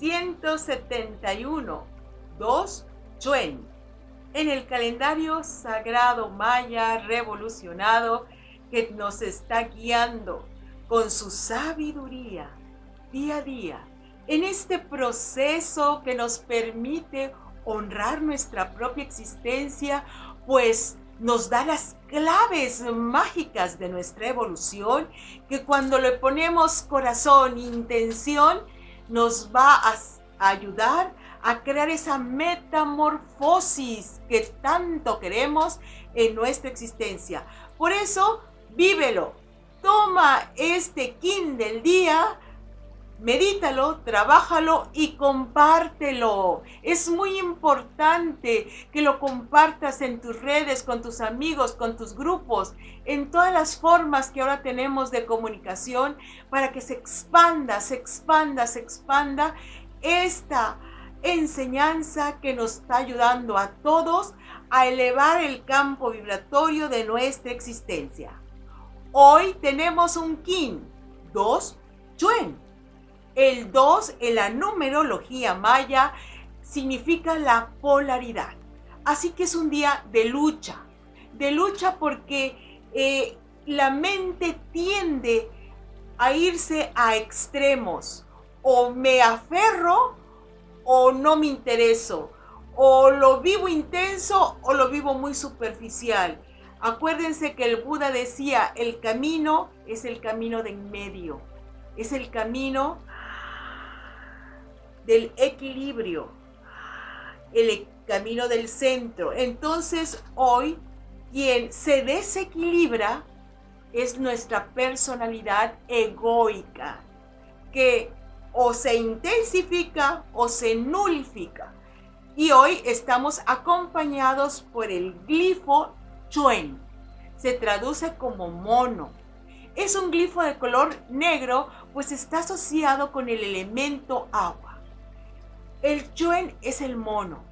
171, 2 Chuen. En el calendario sagrado maya revolucionado que nos está guiando con su sabiduría día a día en este proceso que nos permite honrar nuestra propia existencia, pues nos da las claves mágicas de nuestra evolución, que cuando le ponemos corazón, intención, nos va a ayudar a crear esa metamorfosis que tanto queremos en nuestra existencia. Por eso, vívelo. Toma este kin del día medítalo, trabájalo y compártelo. Es muy importante que lo compartas en tus redes, con tus amigos, con tus grupos, en todas las formas que ahora tenemos de comunicación para que se expanda, se expanda, se expanda esta enseñanza que nos está ayudando a todos a elevar el campo vibratorio de nuestra existencia. Hoy tenemos un kin, dos chuen el 2 en la numerología maya significa la polaridad. Así que es un día de lucha, de lucha porque eh, la mente tiende a irse a extremos. O me aferro o no me intereso. O lo vivo intenso o lo vivo muy superficial. Acuérdense que el Buda decía, el camino es el camino de en medio. Es el camino del equilibrio, el camino del centro. Entonces hoy quien se desequilibra es nuestra personalidad egoica, que o se intensifica o se nulifica. Y hoy estamos acompañados por el glifo chuen. Se traduce como mono. Es un glifo de color negro, pues está asociado con el elemento agua. El Chuen es el mono.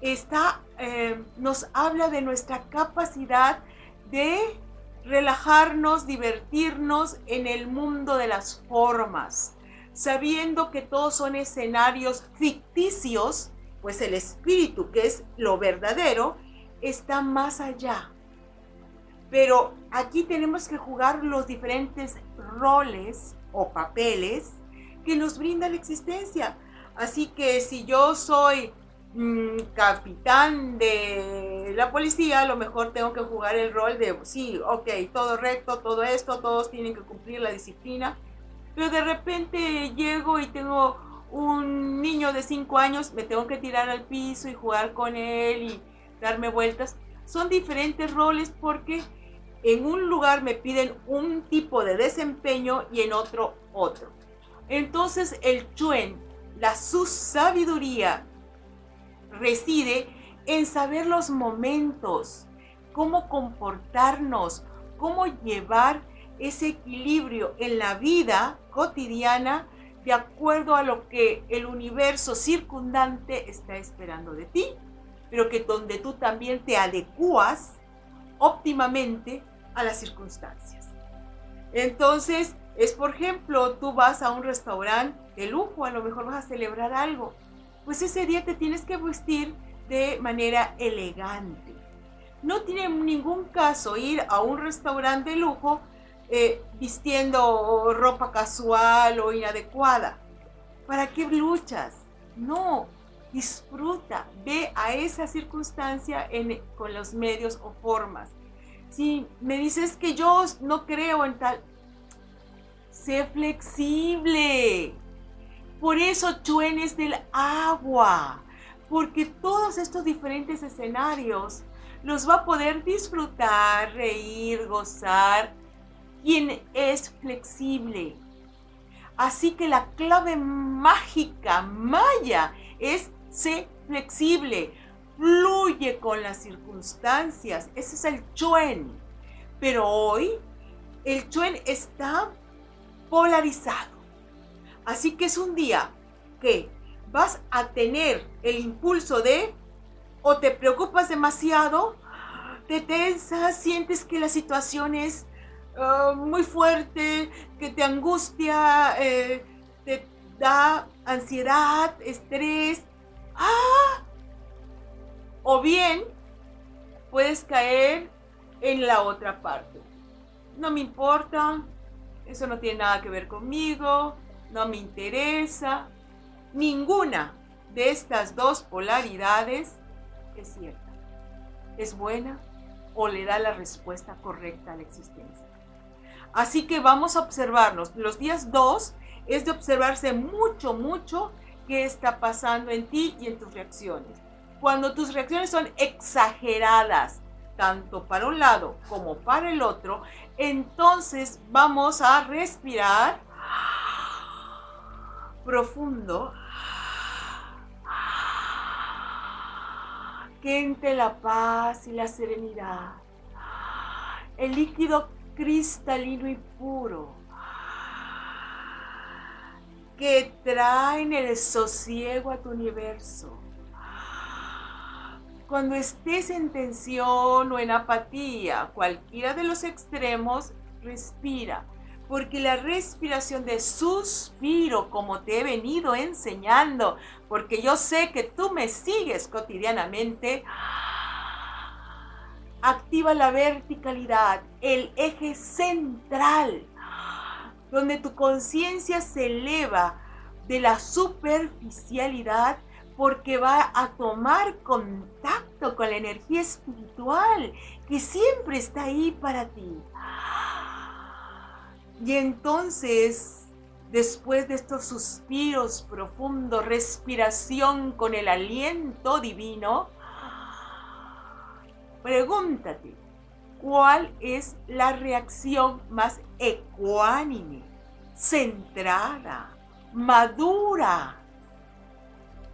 Está, eh, nos habla de nuestra capacidad de relajarnos, divertirnos en el mundo de las formas, sabiendo que todos son escenarios ficticios, pues el espíritu, que es lo verdadero, está más allá. Pero aquí tenemos que jugar los diferentes roles o papeles que nos brinda la existencia. Así que si yo soy mm, capitán de la policía, a lo mejor tengo que jugar el rol de, sí, ok, todo recto, todo esto, todos tienen que cumplir la disciplina. Pero de repente llego y tengo un niño de 5 años, me tengo que tirar al piso y jugar con él y darme vueltas. Son diferentes roles porque en un lugar me piden un tipo de desempeño y en otro otro. Entonces el chuen la su sabiduría reside en saber los momentos, cómo comportarnos, cómo llevar ese equilibrio en la vida cotidiana de acuerdo a lo que el universo circundante está esperando de ti, pero que donde tú también te adecuas óptimamente a las circunstancias. Entonces, es por ejemplo, tú vas a un restaurante de lujo, a lo mejor vas a celebrar algo. Pues ese día te tienes que vestir de manera elegante. No tiene ningún caso ir a un restaurante de lujo eh, vistiendo ropa casual o inadecuada. ¿Para qué luchas? No, disfruta, ve a esa circunstancia con los medios o formas. Si me dices que yo no creo en tal, Sé flexible. Por eso chuenes del agua, porque todos estos diferentes escenarios los va a poder disfrutar, reír, gozar, quien es flexible. Así que la clave mágica maya es ser flexible, fluye con las circunstancias. Ese es el chuen. Pero hoy el chuen está polarizado. Así que es un día que vas a tener el impulso de o te preocupas demasiado, te tensas, sientes que la situación es ah, muy fuerte, que te angustia, eh, te da ansiedad, estrés. ¡Ah! O bien puedes caer en la otra parte. No me importa, eso no tiene nada que ver conmigo, no me interesa. Ninguna de estas dos polaridades es cierta. Es buena o le da la respuesta correcta a la existencia. Así que vamos a observarnos. Los días 2 es de observarse mucho, mucho qué está pasando en ti y en tus reacciones. Cuando tus reacciones son exageradas, tanto para un lado como para el otro, entonces vamos a respirar profundo. Que entre la paz y la serenidad. El líquido cristalino y puro que traen el sosiego a tu universo. Cuando estés en tensión o en apatía, cualquiera de los extremos, respira. Porque la respiración de suspiro, como te he venido enseñando, porque yo sé que tú me sigues cotidianamente, activa la verticalidad, el eje central donde tu conciencia se eleva de la superficialidad porque va a tomar contacto con la energía espiritual que siempre está ahí para ti. Y entonces, después de estos suspiros profundos, respiración con el aliento divino, pregúntate, cuál es la reacción más ecuánime, centrada, madura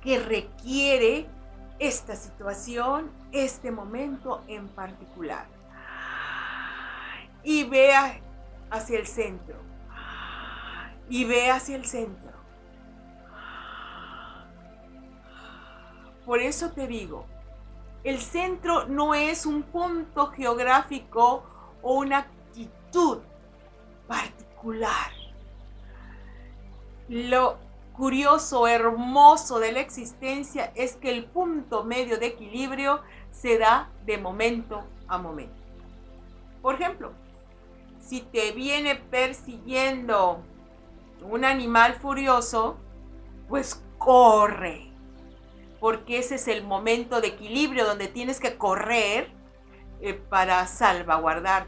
que requiere esta situación, este momento en particular. Y vea hacia el centro. Y ve hacia el centro. Por eso te digo, el centro no es un punto geográfico o una actitud particular. Lo curioso, hermoso de la existencia es que el punto medio de equilibrio se da de momento a momento. Por ejemplo, si te viene persiguiendo un animal furioso, pues corre porque ese es el momento de equilibrio donde tienes que correr eh, para salvaguardar.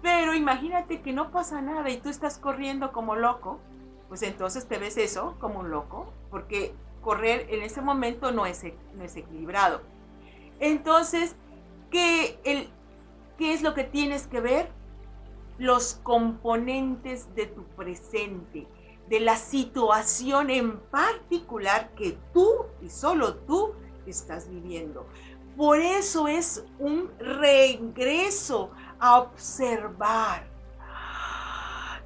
Pero imagínate que no pasa nada y tú estás corriendo como loco, pues entonces te ves eso como un loco, porque correr en ese momento no es, no es equilibrado. Entonces, ¿qué, el, ¿qué es lo que tienes que ver? Los componentes de tu presente de la situación en particular que tú y solo tú estás viviendo. Por eso es un regreso a observar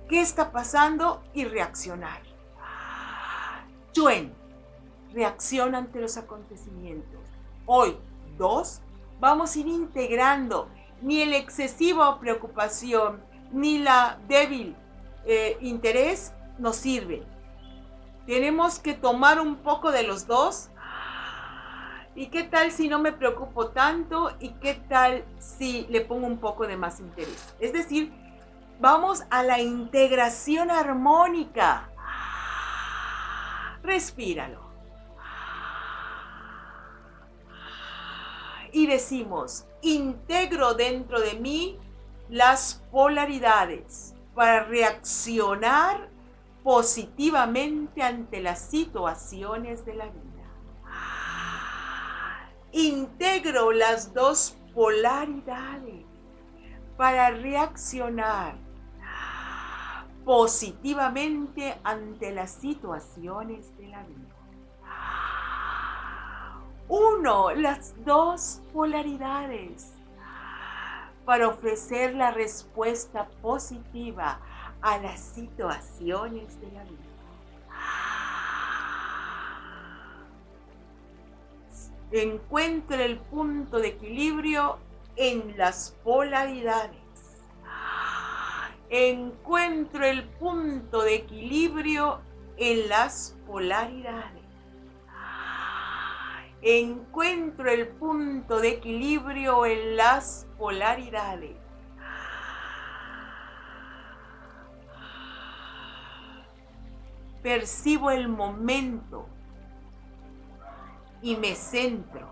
qué está pasando y reaccionar. Chuen, reacciona ante los acontecimientos. Hoy, dos, vamos a ir integrando ni el excesivo preocupación, ni la débil eh, interés nos sirve. Tenemos que tomar un poco de los dos. ¿Y qué tal si no me preocupo tanto? ¿Y qué tal si le pongo un poco de más interés? Es decir, vamos a la integración armónica. Respíralo. Y decimos, integro dentro de mí las polaridades para reaccionar positivamente ante las situaciones de la vida. Integro las dos polaridades para reaccionar positivamente ante las situaciones de la vida. Uno, las dos polaridades para ofrecer la respuesta positiva a las situaciones de la vida. Encuentro el punto de equilibrio en las polaridades. Encuentro el punto de equilibrio en las polaridades. Encuentro el punto de equilibrio en las polaridades. Percibo el momento y me centro.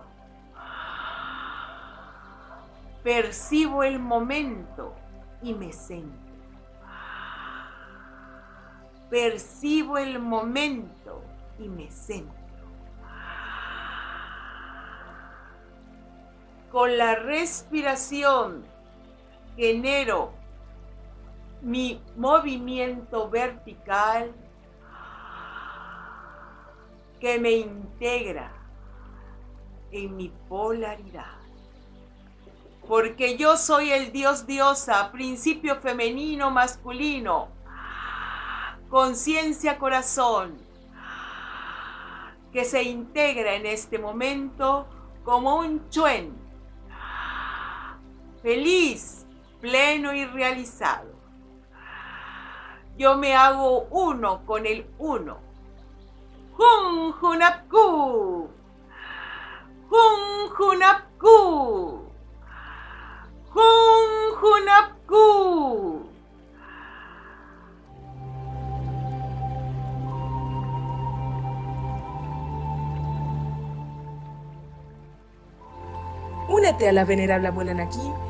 Percibo el momento y me centro. Percibo el momento y me centro. Con la respiración genero mi movimiento vertical que me integra en mi polaridad. Porque yo soy el Dios diosa, principio femenino, masculino, conciencia, corazón, que se integra en este momento como un chuen, feliz, pleno y realizado. Yo me hago uno con el uno. Jun Junapku. Jun Junapku. Jun Junapku. Únete a la venerable abuela Naki